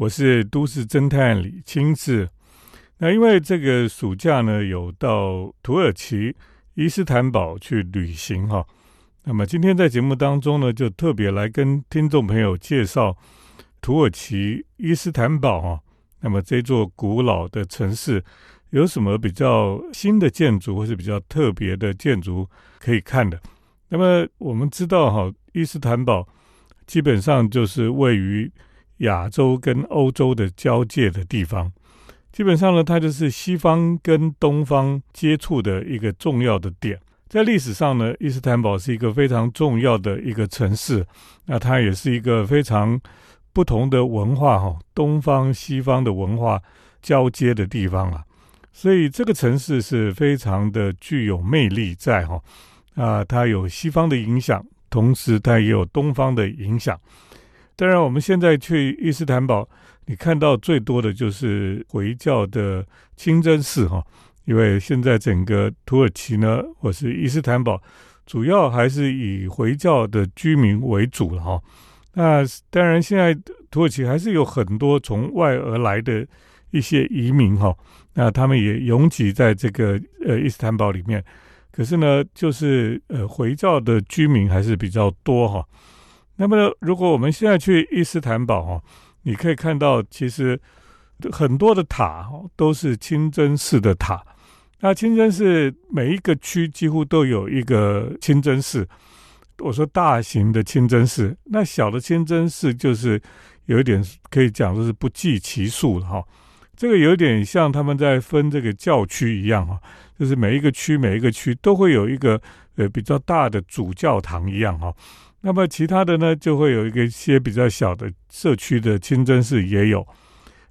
我是都市侦探李清志。那因为这个暑假呢，有到土耳其伊斯坦堡去旅行哈。那么今天在节目当中呢，就特别来跟听众朋友介绍土耳其伊斯坦堡哈。那么这座古老的城市有什么比较新的建筑，或是比较特别的建筑可以看的？那么我们知道哈，伊斯坦堡。基本上就是位于亚洲跟欧洲的交界的地方。基本上呢，它就是西方跟东方接触的一个重要的点。在历史上呢，伊斯坦堡是一个非常重要的一个城市。那它也是一个非常不同的文化哈，东方西方的文化交接的地方啊。所以这个城市是非常的具有魅力在哈啊，它有西方的影响。同时，它也有东方的影响。当然，我们现在去伊斯坦堡，你看到最多的就是回教的清真寺哈。因为现在整个土耳其呢，或是伊斯坦堡，主要还是以回教的居民为主了哈。那当然，现在土耳其还是有很多从外而来的一些移民哈。那他们也拥挤在这个呃伊斯坦堡里面。可是呢，就是呃回教的居民还是比较多哈。那么，如果我们现在去伊斯坦堡哈，你可以看到，其实很多的塔都是清真寺的塔。那清真寺每一个区几乎都有一个清真寺。我说大型的清真寺，那小的清真寺就是有一点可以讲说是不计其数了哈。这个有点像他们在分这个教区一样哈。就是每一个区每一个区都会有一个呃比较大的主教堂一样哈，那么其他的呢就会有一个一些比较小的社区的清真寺也有。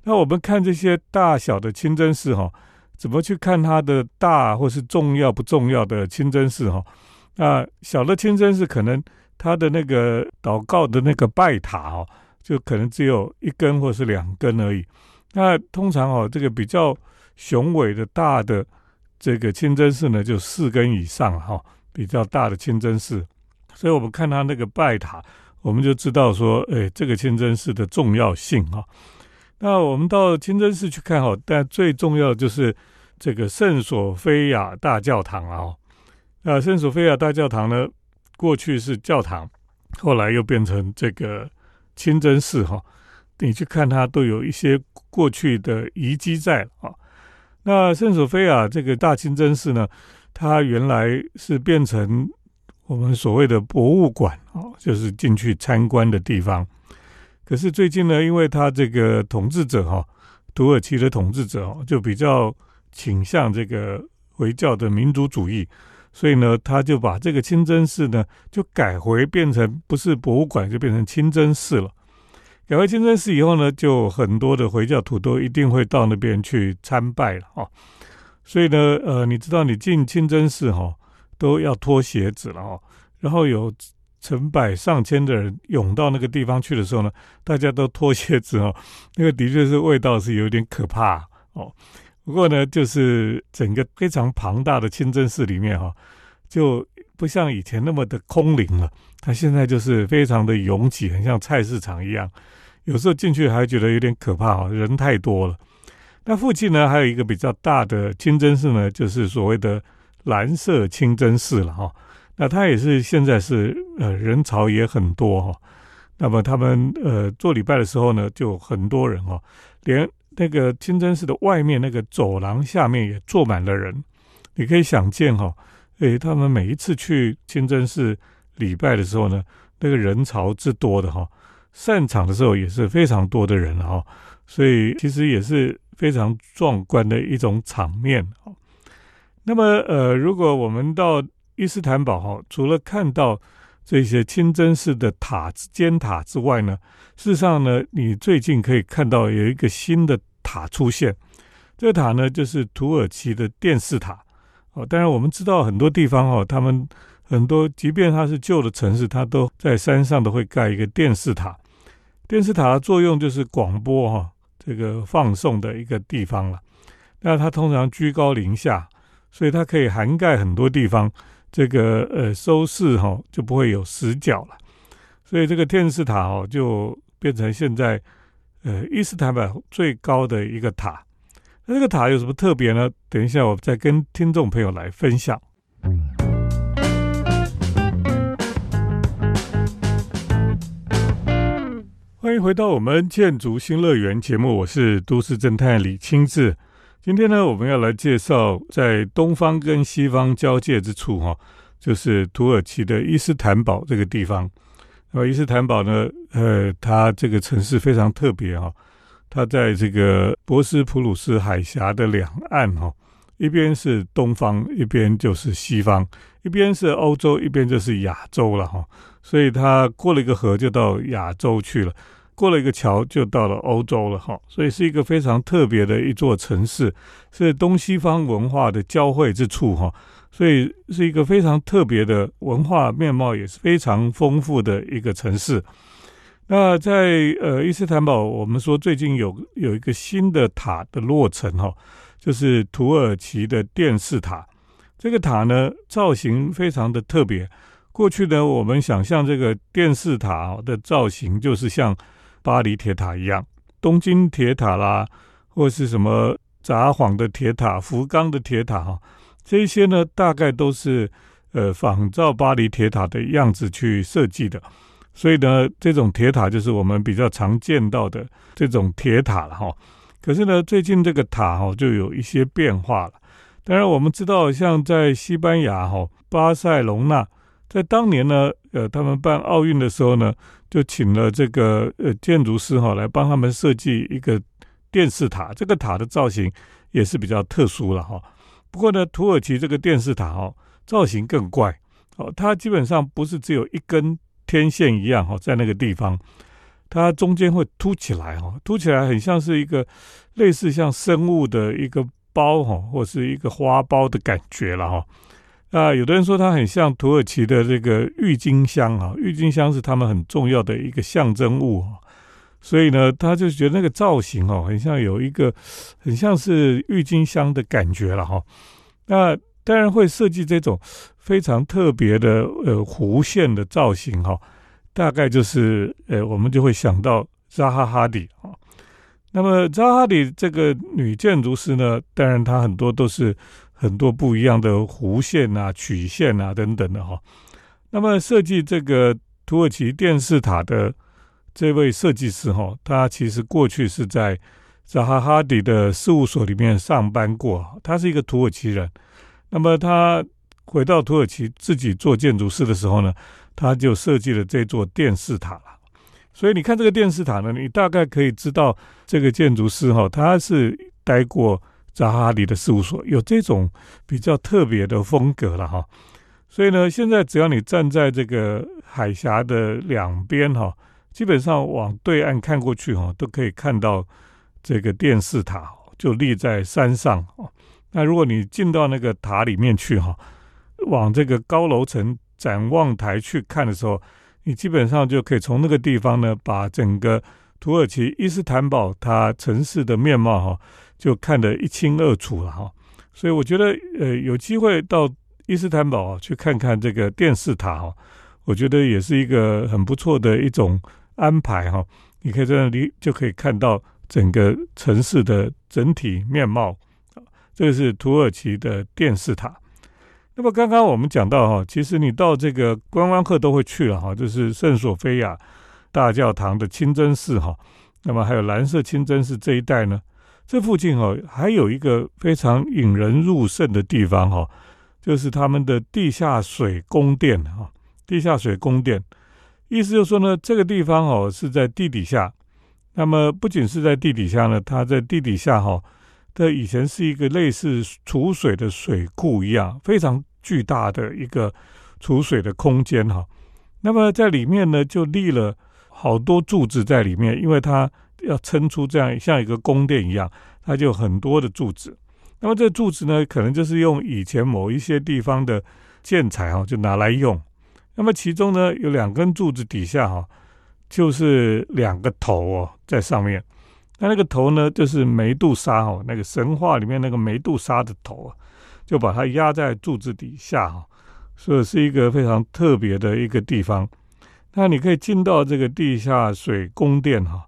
那我们看这些大小的清真寺哈，怎么去看它的大或是重要不重要的清真寺哈？那小的清真寺可能它的那个祷告的那个拜塔哦，就可能只有一根或是两根而已。那通常哦，这个比较雄伟的大的。这个清真寺呢，就四根以上哈，比较大的清真寺，所以我们看他那个拜塔，我们就知道说，哎，这个清真寺的重要性哈。那我们到清真寺去看哈，但最重要就是这个圣索菲亚大教堂啊。那圣索菲亚大教堂呢，过去是教堂，后来又变成这个清真寺哈。你去看它，都有一些过去的遗迹在啊。那圣索菲亚这个大清真寺呢，它原来是变成我们所谓的博物馆啊，就是进去参观的地方。可是最近呢，因为他这个统治者哈，土耳其的统治者哦，就比较倾向这个回教的民族主义，所以呢，他就把这个清真寺呢，就改回变成不是博物馆，就变成清真寺了。改为清真寺以后呢，就很多的回教徒都一定会到那边去参拜了哈。所以呢，呃，你知道你进清真寺哈，都要脱鞋子了哈。然后有成百上千的人涌到那个地方去的时候呢，大家都脱鞋子哦，那个的确是味道是有点可怕哦。不过呢，就是整个非常庞大的清真寺里面哈，就不像以前那么的空灵了，它现在就是非常的拥挤，很像菜市场一样。有时候进去还觉得有点可怕哦，人太多了。那附近呢，还有一个比较大的清真寺呢，就是所谓的蓝色清真寺了哈。那它也是现在是呃人潮也很多哈。那么他们呃做礼拜的时候呢，就很多人哦，连那个清真寺的外面那个走廊下面也坐满了人。你可以想见哈，诶，他们每一次去清真寺礼拜的时候呢，那个人潮之多的哈。散场的时候也是非常多的人哈，所以其实也是非常壮观的一种场面。那么呃，如果我们到伊斯坦堡哈，除了看到这些清真寺的塔尖塔之外呢，事实上呢，你最近可以看到有一个新的塔出现。这个塔呢，就是土耳其的电视塔哦。当然我们知道很多地方哦，他们。很多，即便它是旧的城市，它都在山上都会盖一个电视塔。电视塔的作用就是广播哈，这个放送的一个地方了。那它通常居高临下，所以它可以涵盖很多地方。这个呃收视哈就不会有死角了。所以这个电视塔哦就变成现在呃伊斯坦堡最高的一个塔。那这个塔有什么特别呢？等一下我再跟听众朋友来分享。欢迎回到我们建筑新乐园节目，我是都市侦探李清志。今天呢，我们要来介绍在东方跟西方交界之处，哈，就是土耳其的伊斯坦堡这个地方。那么伊斯坦堡呢，呃，它这个城市非常特别，哈。它在这个博斯普鲁斯海峡的两岸，哈，一边是东方，一边就是西方，一边是欧洲，一边就是亚洲了，哈。所以它过了一个河就到亚洲去了，过了一个桥就到了欧洲了，哈。所以是一个非常特别的一座城市，是东西方文化的交汇之处，哈。所以是一个非常特别的文化面貌，也是非常丰富的一个城市。那在呃伊斯坦堡，我们说最近有有一个新的塔的落成哈，就是土耳其的电视塔。这个塔呢造型非常的特别。过去呢，我们想象这个电视塔的造型就是像巴黎铁塔一样，东京铁塔啦，或是什么札幌的铁塔、福冈的铁塔哈，这些呢大概都是呃仿照巴黎铁塔的样子去设计的。所以呢，这种铁塔就是我们比较常见到的这种铁塔了哈。可是呢，最近这个塔哈就有一些变化了。当然，我们知道，像在西班牙哈巴塞隆纳，在当年呢，呃，他们办奥运的时候呢，就请了这个呃建筑师哈来帮他们设计一个电视塔。这个塔的造型也是比较特殊了哈。不过呢，土耳其这个电视塔哈造型更怪哦，它基本上不是只有一根。天线一样哈，在那个地方，它中间会凸起来哈，凸起来很像是一个类似像生物的一个包哈，或是一个花苞的感觉了哈。啊，有的人说它很像土耳其的这个郁金香啊，郁金香是他们很重要的一个象征物，所以呢，他就觉得那个造型哦，很像有一个很像是郁金香的感觉了哈。那当然会设计这种非常特别的呃弧线的造型哈，大概就是呃我们就会想到扎哈哈迪啊。那么扎哈迪这个女建筑师呢，当然她很多都是很多不一样的弧线啊、曲线啊等等的哈。那么设计这个土耳其电视塔的这位设计师哈，他其实过去是在扎哈哈迪的事务所里面上班过，他是一个土耳其人。那么他回到土耳其自己做建筑师的时候呢，他就设计了这座电视塔了。所以你看这个电视塔呢，你大概可以知道这个建筑师哈，他是待过扎哈里的事务所，有这种比较特别的风格了哈。所以呢，现在只要你站在这个海峡的两边哈，基本上往对岸看过去哈，都可以看到这个电视塔就立在山上哦。那如果你进到那个塔里面去哈，往这个高楼层展望台去看的时候，你基本上就可以从那个地方呢，把整个土耳其伊斯坦堡它城市的面貌哈，就看得一清二楚了哈。所以我觉得呃，有机会到伊斯坦堡去看看这个电视塔哈，我觉得也是一个很不错的一种安排哈。你可以在那里就可以看到整个城市的整体面貌。这个是土耳其的电视塔。那么刚刚我们讲到哈，其实你到这个观光客都会去了哈，就是圣索菲亚大教堂的清真寺哈。那么还有蓝色清真寺这一带呢，这附近哈还有一个非常引人入胜的地方哈，就是他们的地下水宫殿哈。地下水宫殿，意思就是说呢，这个地方哦是在地底下。那么不仅是在地底下呢，它在地底下哈。这以前是一个类似储水的水库一样，非常巨大的一个储水的空间哈。那么在里面呢，就立了好多柱子在里面，因为它要撑出这样像一个宫殿一样，它就很多的柱子。那么这柱子呢，可能就是用以前某一些地方的建材哈，就拿来用。那么其中呢，有两根柱子底下哈，就是两个头哦，在上面。那那个头呢，就是梅杜莎哦，那个神话里面那个梅杜莎的头啊，就把它压在柱子底下哈，所以是一个非常特别的一个地方。那你可以进到这个地下水宫殿哈，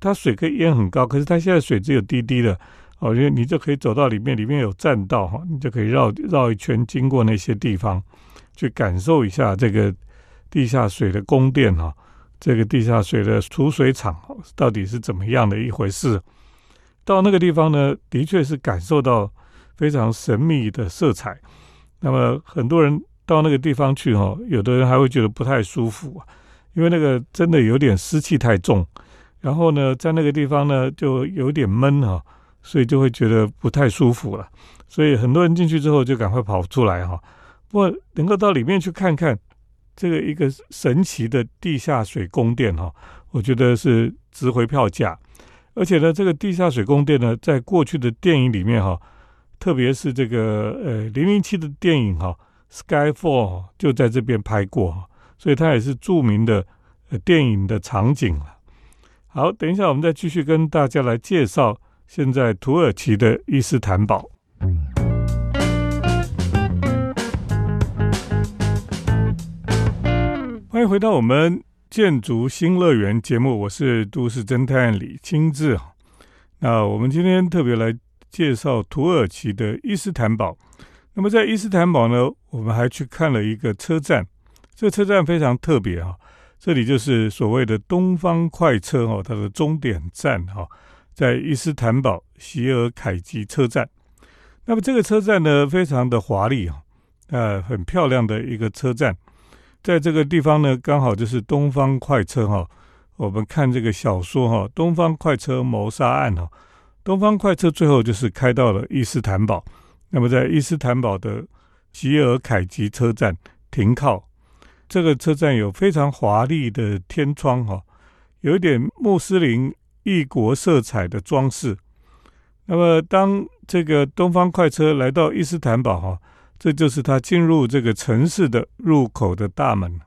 它水可以淹很高，可是它现在水只有滴滴的，哦，因为你就可以走到里面，里面有栈道哈，你就可以绕绕一圈，经过那些地方，去感受一下这个地下水的宫殿哈，这个地下水的储水厂到底是怎么样的一回事。到那个地方呢，的确是感受到非常神秘的色彩。那么很多人到那个地方去哈，有的人还会觉得不太舒服，因为那个真的有点湿气太重。然后呢，在那个地方呢，就有点闷哈，所以就会觉得不太舒服了。所以很多人进去之后就赶快跑出来哈。不过能够到里面去看看这个一个神奇的地下水宫殿哈，我觉得是值回票价。而且呢，这个地下水宫殿呢，在过去的电影里面哈，特别是这个呃零零七的电影哈，《Skyfall》就在这边拍过，所以它也是著名的呃电影的场景了。好，等一下我们再继续跟大家来介绍现在土耳其的伊斯坦堡。欢迎回到我们。建筑新乐园节目，我是都市侦探李清志。那我们今天特别来介绍土耳其的伊斯坦堡。那么在伊斯坦堡呢，我们还去看了一个车站。这车站非常特别哈，这里就是所谓的东方快车哈，它的终点站哈，在伊斯坦堡席尔凯吉车站。那么这个车站呢，非常的华丽啊，呃，很漂亮的一个车站。在这个地方呢，刚好就是东方快车哈。我们看这个小说哈，《东方快车谋杀案》哈，东方快车最后就是开到了伊斯坦堡。那么在伊斯坦堡的吉尔凯吉车站停靠，这个车站有非常华丽的天窗哈，有一点穆斯林异国色彩的装饰。那么当这个东方快车来到伊斯坦堡哈。这就是它进入这个城市的入口的大门。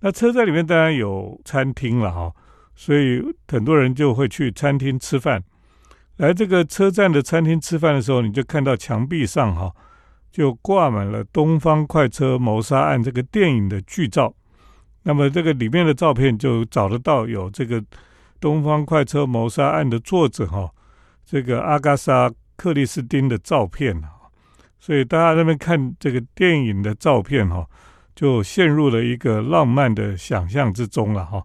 那车站里面当然有餐厅了哈，所以很多人就会去餐厅吃饭。来这个车站的餐厅吃饭的时候，你就看到墙壁上哈，就挂满了《东方快车谋杀案》这个电影的剧照。那么这个里面的照片就找得到有这个《东方快车谋杀案》的作者哈，这个阿加莎·克里斯汀的照片所以大家那边看这个电影的照片哈，就陷入了一个浪漫的想象之中了哈。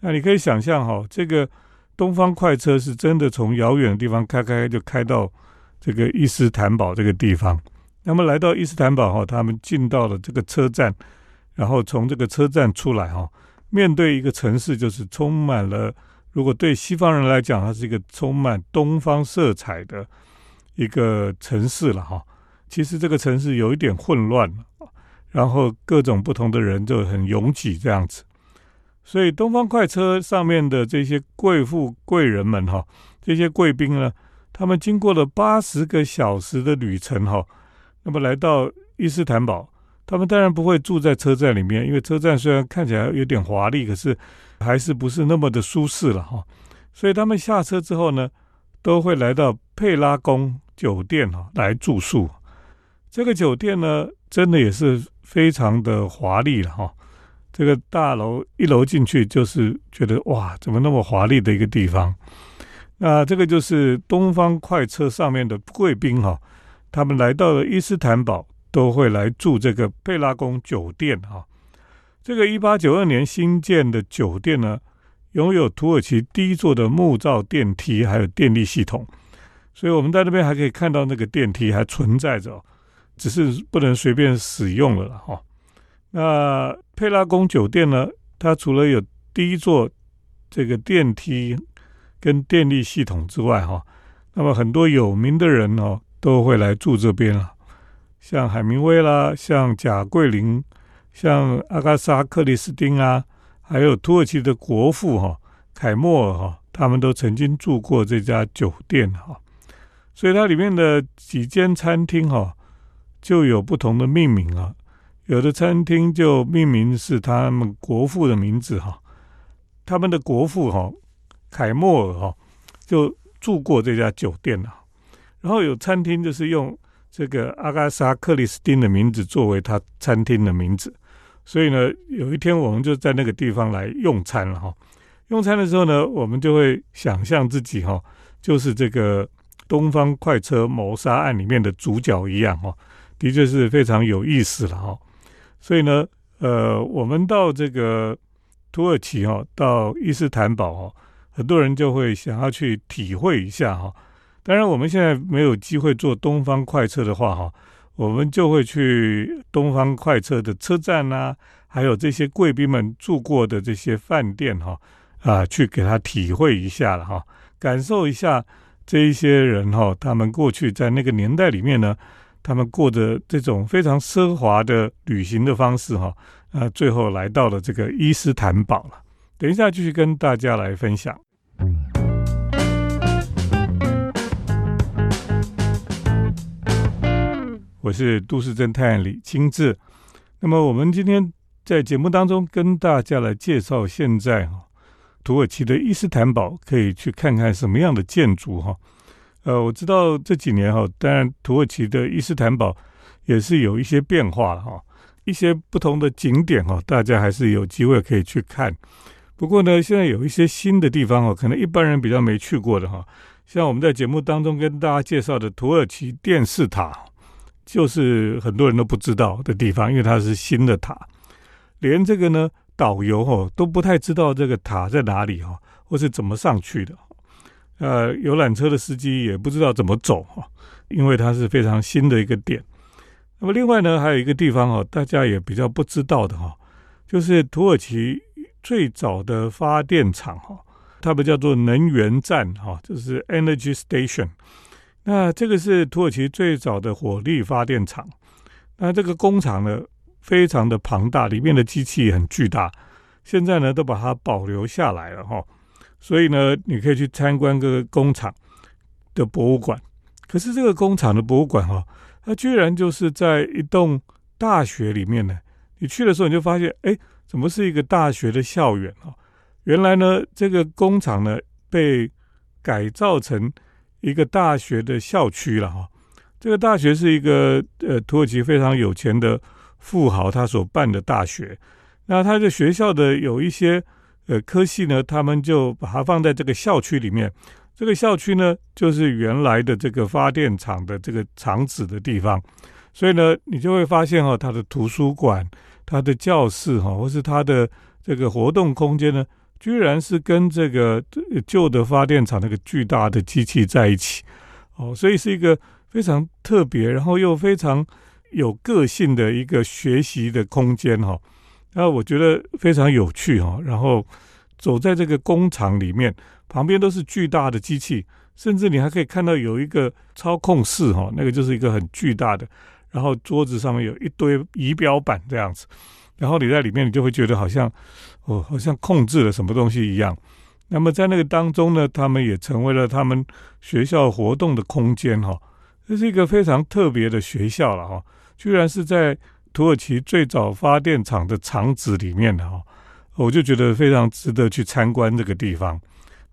那你可以想象哈，这个东方快车是真的从遥远的地方开开就开到这个伊斯坦堡这个地方。那么来到伊斯坦堡哈，他们进到了这个车站，然后从这个车站出来哈，面对一个城市，就是充满了。如果对西方人来讲，它是一个充满东方色彩的一个城市了哈。其实这个城市有一点混乱然后各种不同的人就很拥挤这样子，所以东方快车上面的这些贵妇贵人们哈，这些贵宾呢，他们经过了八十个小时的旅程哈，那么来到伊斯坦堡，他们当然不会住在车站里面，因为车站虽然看起来有点华丽，可是还是不是那么的舒适了哈，所以他们下车之后呢，都会来到佩拉宫酒店哈来住宿。这个酒店呢，真的也是非常的华丽了哈。这个大楼一楼进去就是觉得哇，怎么那么华丽的一个地方？那这个就是东方快车上面的贵宾哈，他们来到了伊斯坦堡都会来住这个贝拉宫酒店哈。这个一八九二年新建的酒店呢，拥有土耳其第一座的木造电梯，还有电力系统，所以我们在那边还可以看到那个电梯还存在着。只是不能随便使用了了哈。那佩拉宫酒店呢？它除了有第一座这个电梯跟电力系统之外哈，那么很多有名的人哦都会来住这边了，像海明威啦，像贾桂林，像阿加莎克里斯汀啊，还有土耳其的国父哈凯莫尔哈，他们都曾经住过这家酒店哈。所以它里面的几间餐厅哈。就有不同的命名啊，有的餐厅就命名是他们国父的名字哈，他们的国父哈凯莫尔哈就住过这家酒店啊，然后有餐厅就是用这个阿加莎克里斯汀的名字作为他餐厅的名字，所以呢，有一天我们就在那个地方来用餐了哈，用餐的时候呢，我们就会想象自己哈，就是这个东方快车谋杀案里面的主角一样哈，的确是非常有意思了哈。所以呢，呃，我们到这个土耳其哈，到伊斯坦堡哈，很多人就会想要去体会一下哈。当然，我们现在没有机会坐东方快车的话哈，我们就会去东方快车的车站呐，还有这些贵宾们住过的这些饭店哈。啊，去给他体会一下了哈，感受一下这一些人哈，他们过去在那个年代里面呢，他们过着这种非常奢华的旅行的方式哈，啊，最后来到了这个伊斯坦堡了。等一下继续跟大家来分享。我是都市侦探李清志，那么我们今天在节目当中跟大家来介绍现在哈。土耳其的伊斯坦堡可以去看看什么样的建筑哈？呃，我知道这几年哈，当然土耳其的伊斯坦堡也是有一些变化了哈，一些不同的景点哈，大家还是有机会可以去看。不过呢，现在有一些新的地方哦，可能一般人比较没去过的哈，像我们在节目当中跟大家介绍的土耳其电视塔，就是很多人都不知道的地方，因为它是新的塔，连这个呢。导游哦都不太知道这个塔在哪里哈，或是怎么上去的。呃，游览车的司机也不知道怎么走哈，因为它是非常新的一个点。那么另外呢，还有一个地方哦，大家也比较不知道的哈，就是土耳其最早的发电厂哈，它不叫做能源站哈，就是 Energy Station。那这个是土耳其最早的火力发电厂。那这个工厂呢？非常的庞大，里面的机器很巨大，现在呢都把它保留下来了哈，所以呢你可以去参观个工厂的博物馆。可是这个工厂的博物馆哈，它居然就是在一栋大学里面呢。你去的时候你就发现，哎，怎么是一个大学的校园啊？原来呢这个工厂呢被改造成一个大学的校区了哈。这个大学是一个呃土耳其非常有钱的。富豪他所办的大学，那他的学校的有一些呃科系呢，他们就把它放在这个校区里面。这个校区呢，就是原来的这个发电厂的这个厂址的地方。所以呢，你就会发现哈，它的图书馆、它的教室哈，或是它的这个活动空间呢，居然是跟这个旧的发电厂那个巨大的机器在一起。哦，所以是一个非常特别，然后又非常。有个性的一个学习的空间哈，那我觉得非常有趣哈。然后走在这个工厂里面，旁边都是巨大的机器，甚至你还可以看到有一个操控室哈，那个就是一个很巨大的，然后桌子上面有一堆仪表板这样子，然后你在里面，你就会觉得好像哦，好像控制了什么东西一样。那么在那个当中呢，他们也成为了他们学校活动的空间哈，这是一个非常特别的学校了哈。居然是在土耳其最早发电厂的厂址里面的哈，我就觉得非常值得去参观这个地方。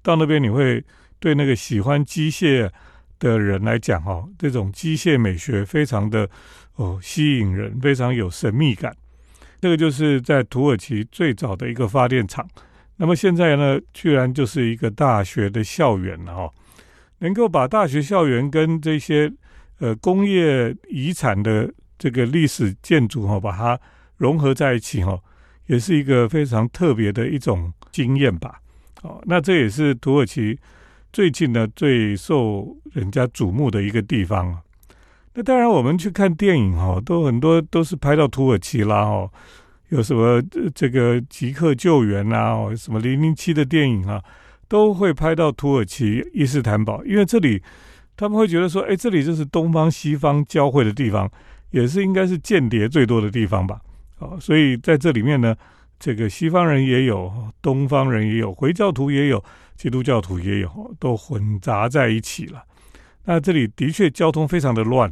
到那边你会对那个喜欢机械的人来讲哈，这种机械美学非常的哦吸引人，非常有神秘感。这个就是在土耳其最早的一个发电厂。那么现在呢，居然就是一个大学的校园了哈，能够把大学校园跟这些呃工业遗产的。这个历史建筑哈，把它融合在一起哈，也是一个非常特别的一种经验吧。哦，那这也是土耳其最近呢最受人家瞩目的一个地方。那当然，我们去看电影哈，都很多都是拍到土耳其啦哦，有什么这个即刻救援啊，什么零零七的电影啊，都会拍到土耳其伊斯坦堡，因为这里他们会觉得说，哎，这里就是东方西方交汇的地方。也是应该是间谍最多的地方吧，哦，所以在这里面呢，这个西方人也有，东方人也有，回教徒也有，基督教徒也有，都混杂在一起了。那这里的确交通非常的乱，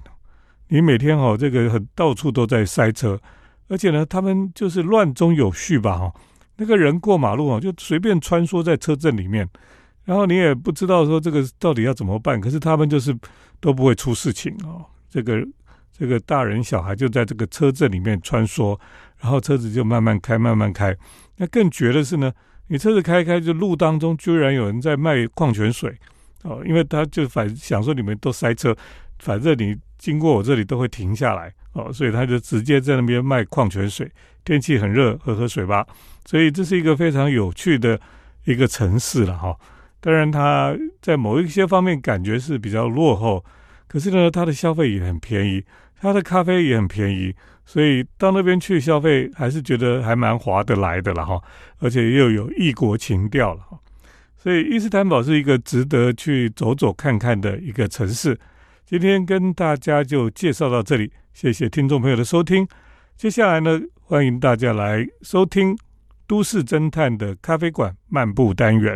你每天哦，这个很到处都在塞车，而且呢，他们就是乱中有序吧，哈，那个人过马路啊，就随便穿梭在车阵里面，然后你也不知道说这个到底要怎么办，可是他们就是都不会出事情哦，这个。这个大人小孩就在这个车阵里面穿梭，然后车子就慢慢开，慢慢开。那更绝的是呢，你车子开开，就路当中居然有人在卖矿泉水哦，因为他就反想说你们都塞车，反正你经过我这里都会停下来哦，所以他就直接在那边卖矿泉水。天气很热，喝喝水吧。所以这是一个非常有趣的一个城市了哈。当然，它在某一些方面感觉是比较落后，可是呢，它的消费也很便宜，它的咖啡也很便宜，所以到那边去消费还是觉得还蛮划得来的了哈。而且又有异国情调了哈。所以伊斯坦堡是一个值得去走走看看的一个城市。今天跟大家就介绍到这里，谢谢听众朋友的收听。接下来呢，欢迎大家来收听《都市侦探的咖啡馆漫步单元》。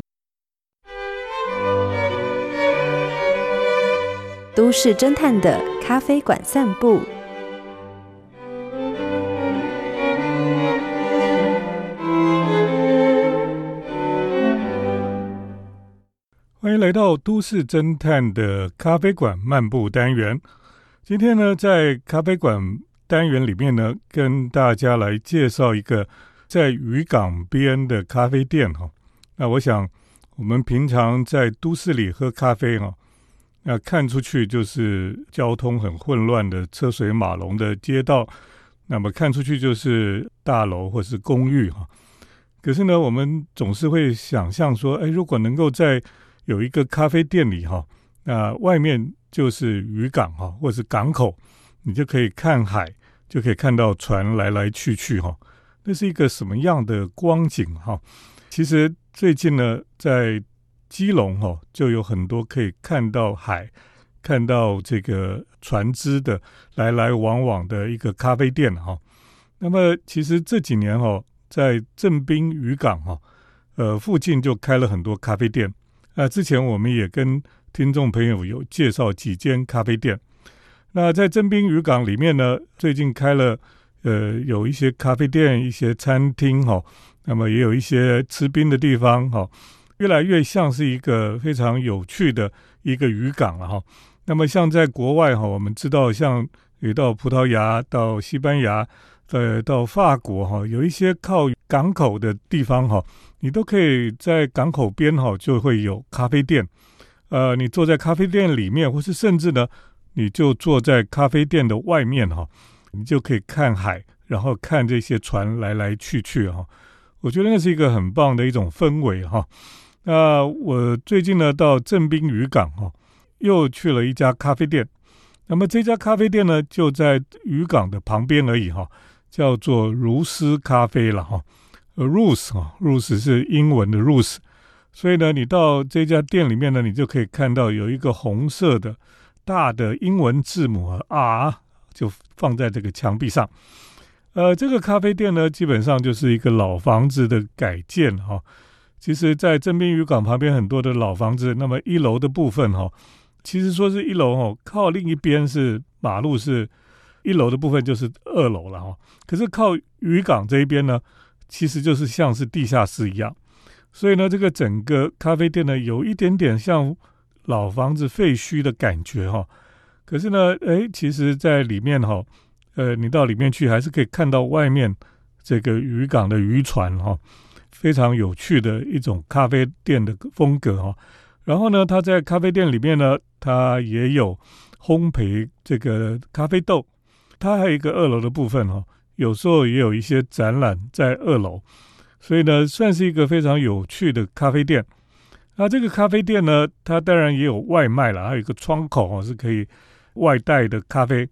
都市侦探的咖啡馆散步，欢迎来到都市侦探的咖啡馆漫步单元。今天呢，在咖啡馆单元里面呢，跟大家来介绍一个在渔港边的咖啡店哈。那我想，我们平常在都市里喝咖啡哈。那看出去就是交通很混乱的车水马龙的街道，那么看出去就是大楼或是公寓哈。可是呢，我们总是会想象说，哎，如果能够在有一个咖啡店里哈，那外面就是渔港哈，或是港口，你就可以看海，就可以看到船来来去去哈。那是一个什么样的光景哈？其实最近呢，在基隆哈就有很多可以看到海、看到这个船只的来来往往的一个咖啡店哈。那么其实这几年哈，在正滨渔港哈，呃附近就开了很多咖啡店。那之前我们也跟听众朋友有介绍几间咖啡店。那在正滨渔港里面呢，最近开了呃有一些咖啡店、一些餐厅哈，那么也有一些吃冰的地方哈。越来越像是一个非常有趣的一个渔港了哈。那么像在国外哈，我们知道像你到葡萄牙、到西班牙、呃到法国哈，有一些靠港口的地方哈，你都可以在港口边哈就会有咖啡店。呃，你坐在咖啡店里面，或是甚至呢，你就坐在咖啡店的外面哈，你就可以看海，然后看这些船来来去去哈。我觉得那是一个很棒的一种氛围哈。那我最近呢到正滨渔港哈，又去了一家咖啡店。那么这家咖啡店呢就在渔港的旁边而已哈，叫做如斯咖啡了哈。呃，Rose 哈，Rose 是英文的 Rose，所以呢，你到这家店里面呢，你就可以看到有一个红色的大的英文字母 R，就放在这个墙壁上。呃，这个咖啡店呢，基本上就是一个老房子的改建哈。其实，在正滨渔港旁边很多的老房子，那么一楼的部分哈，其实说是一楼哦，靠另一边是马路，是一楼的部分就是二楼了哈。可是靠渔港这一边呢，其实就是像是地下室一样，所以呢，这个整个咖啡店呢，有一点点像老房子废墟的感觉哈。可是呢，哎，其实在里面哈，呃，你到里面去还是可以看到外面这个渔港的渔船哈。非常有趣的一种咖啡店的风格哈，然后呢，他在咖啡店里面呢，他也有烘焙这个咖啡豆，它还有一个二楼的部分哈，有时候也有一些展览在二楼，所以呢，算是一个非常有趣的咖啡店。那这个咖啡店呢，它当然也有外卖了，还有一个窗口哦，是可以外带的咖啡。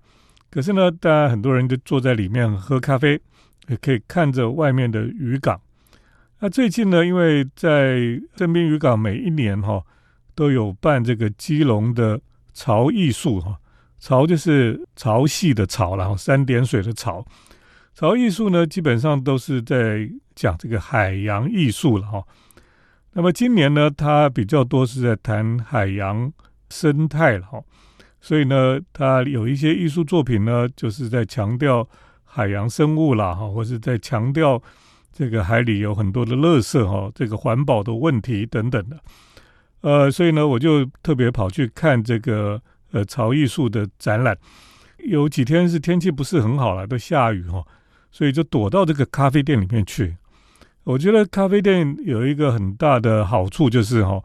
可是呢，当然很多人就坐在里面喝咖啡，也可以看着外面的渔港。那最近呢，因为在正滨渔港每一年哈都有办这个基隆的潮艺术哈，潮就是潮汐的潮，然后三点水的潮。潮艺术呢，基本上都是在讲这个海洋艺术了哈。那么今年呢，它比较多是在谈海洋生态了哈，所以呢，它有一些艺术作品呢，就是在强调海洋生物啦哈，或是在强调。这个海里有很多的垃圾哈，这个环保的问题等等的，呃，所以呢，我就特别跑去看这个呃潮艺术的展览。有几天是天气不是很好了，都下雨哈，所以就躲到这个咖啡店里面去。我觉得咖啡店有一个很大的好处就是哈，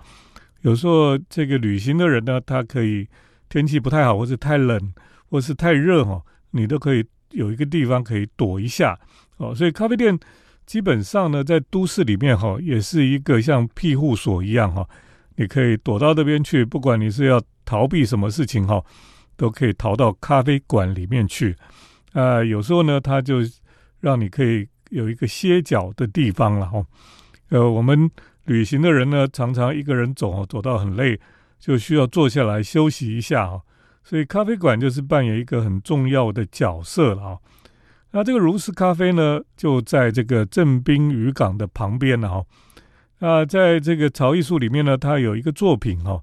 有时候这个旅行的人呢，他可以天气不太好，或者太冷，或是太热哈，你都可以有一个地方可以躲一下哦。所以咖啡店基本上呢，在都市里面哈，也是一个像庇护所一样哈，你可以躲到那边去，不管你是要逃避什么事情哈，都可以逃到咖啡馆里面去。啊，有时候呢，他就让你可以。有一个歇脚的地方了哈，呃，我们旅行的人呢，常常一个人走，走到很累，就需要坐下来休息一下哈，所以咖啡馆就是扮演一个很重要的角色了啊。那这个如斯咖啡呢，就在这个镇滨渔港的旁边了哈。啊，在这个潮艺术里面呢，它有一个作品哈，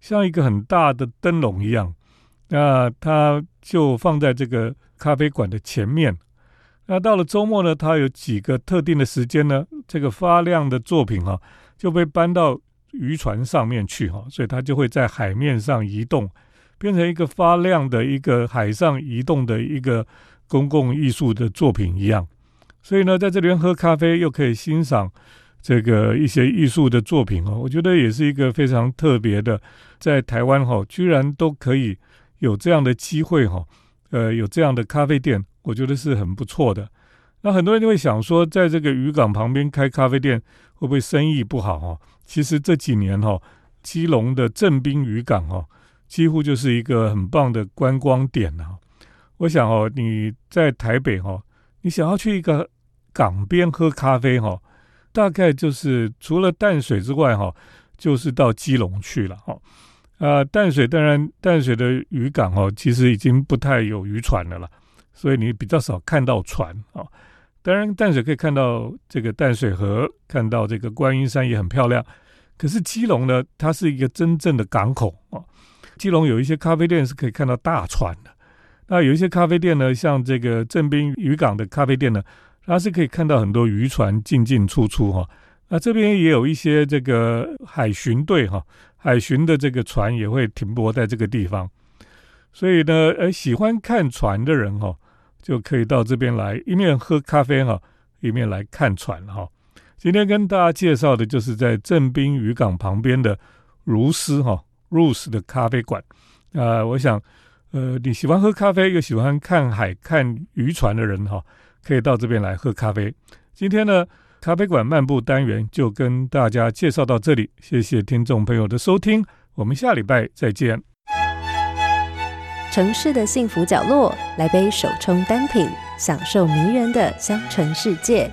像一个很大的灯笼一样，那它就放在这个咖啡馆的前面。那到了周末呢，它有几个特定的时间呢，这个发亮的作品哈就被搬到渔船上面去哈，所以它就会在海面上移动，变成一个发亮的一个海上移动的一个公共艺术的作品一样。所以呢，在这边喝咖啡又可以欣赏这个一些艺术的作品哦，我觉得也是一个非常特别的，在台湾哈居然都可以有这样的机会哈，呃，有这样的咖啡店。我觉得是很不错的。那很多人就会想说，在这个渔港旁边开咖啡店会不会生意不好哈？其实这几年哈，基隆的正滨渔港哈，几乎就是一个很棒的观光点啊。我想哦，你在台北哈，你想要去一个港边喝咖啡哈，大概就是除了淡水之外哈，就是到基隆去了哈。啊，淡水当然淡水的渔港哦，其实已经不太有渔船的了。所以你比较少看到船啊，当然淡水可以看到这个淡水河，看到这个观音山也很漂亮。可是基隆呢，它是一个真正的港口啊。基隆有一些咖啡店是可以看到大船的，那有一些咖啡店呢，像这个正滨渔港的咖啡店呢，它是可以看到很多渔船进进出出哈。那这边也有一些这个海巡队哈，海巡的这个船也会停泊在这个地方。所以呢，呃，喜欢看船的人哈。就可以到这边来，一面喝咖啡哈，一面来看船哈。今天跟大家介绍的就是在正滨渔港旁边的如斯哈 Rose 的咖啡馆啊。我想，呃，你喜欢喝咖啡又喜欢看海看渔船的人哈，可以到这边来喝咖啡。今天呢，咖啡馆漫步单元就跟大家介绍到这里，谢谢听众朋友的收听，我们下礼拜再见。城市的幸福角落，来杯手冲单品，享受迷人的香醇世界。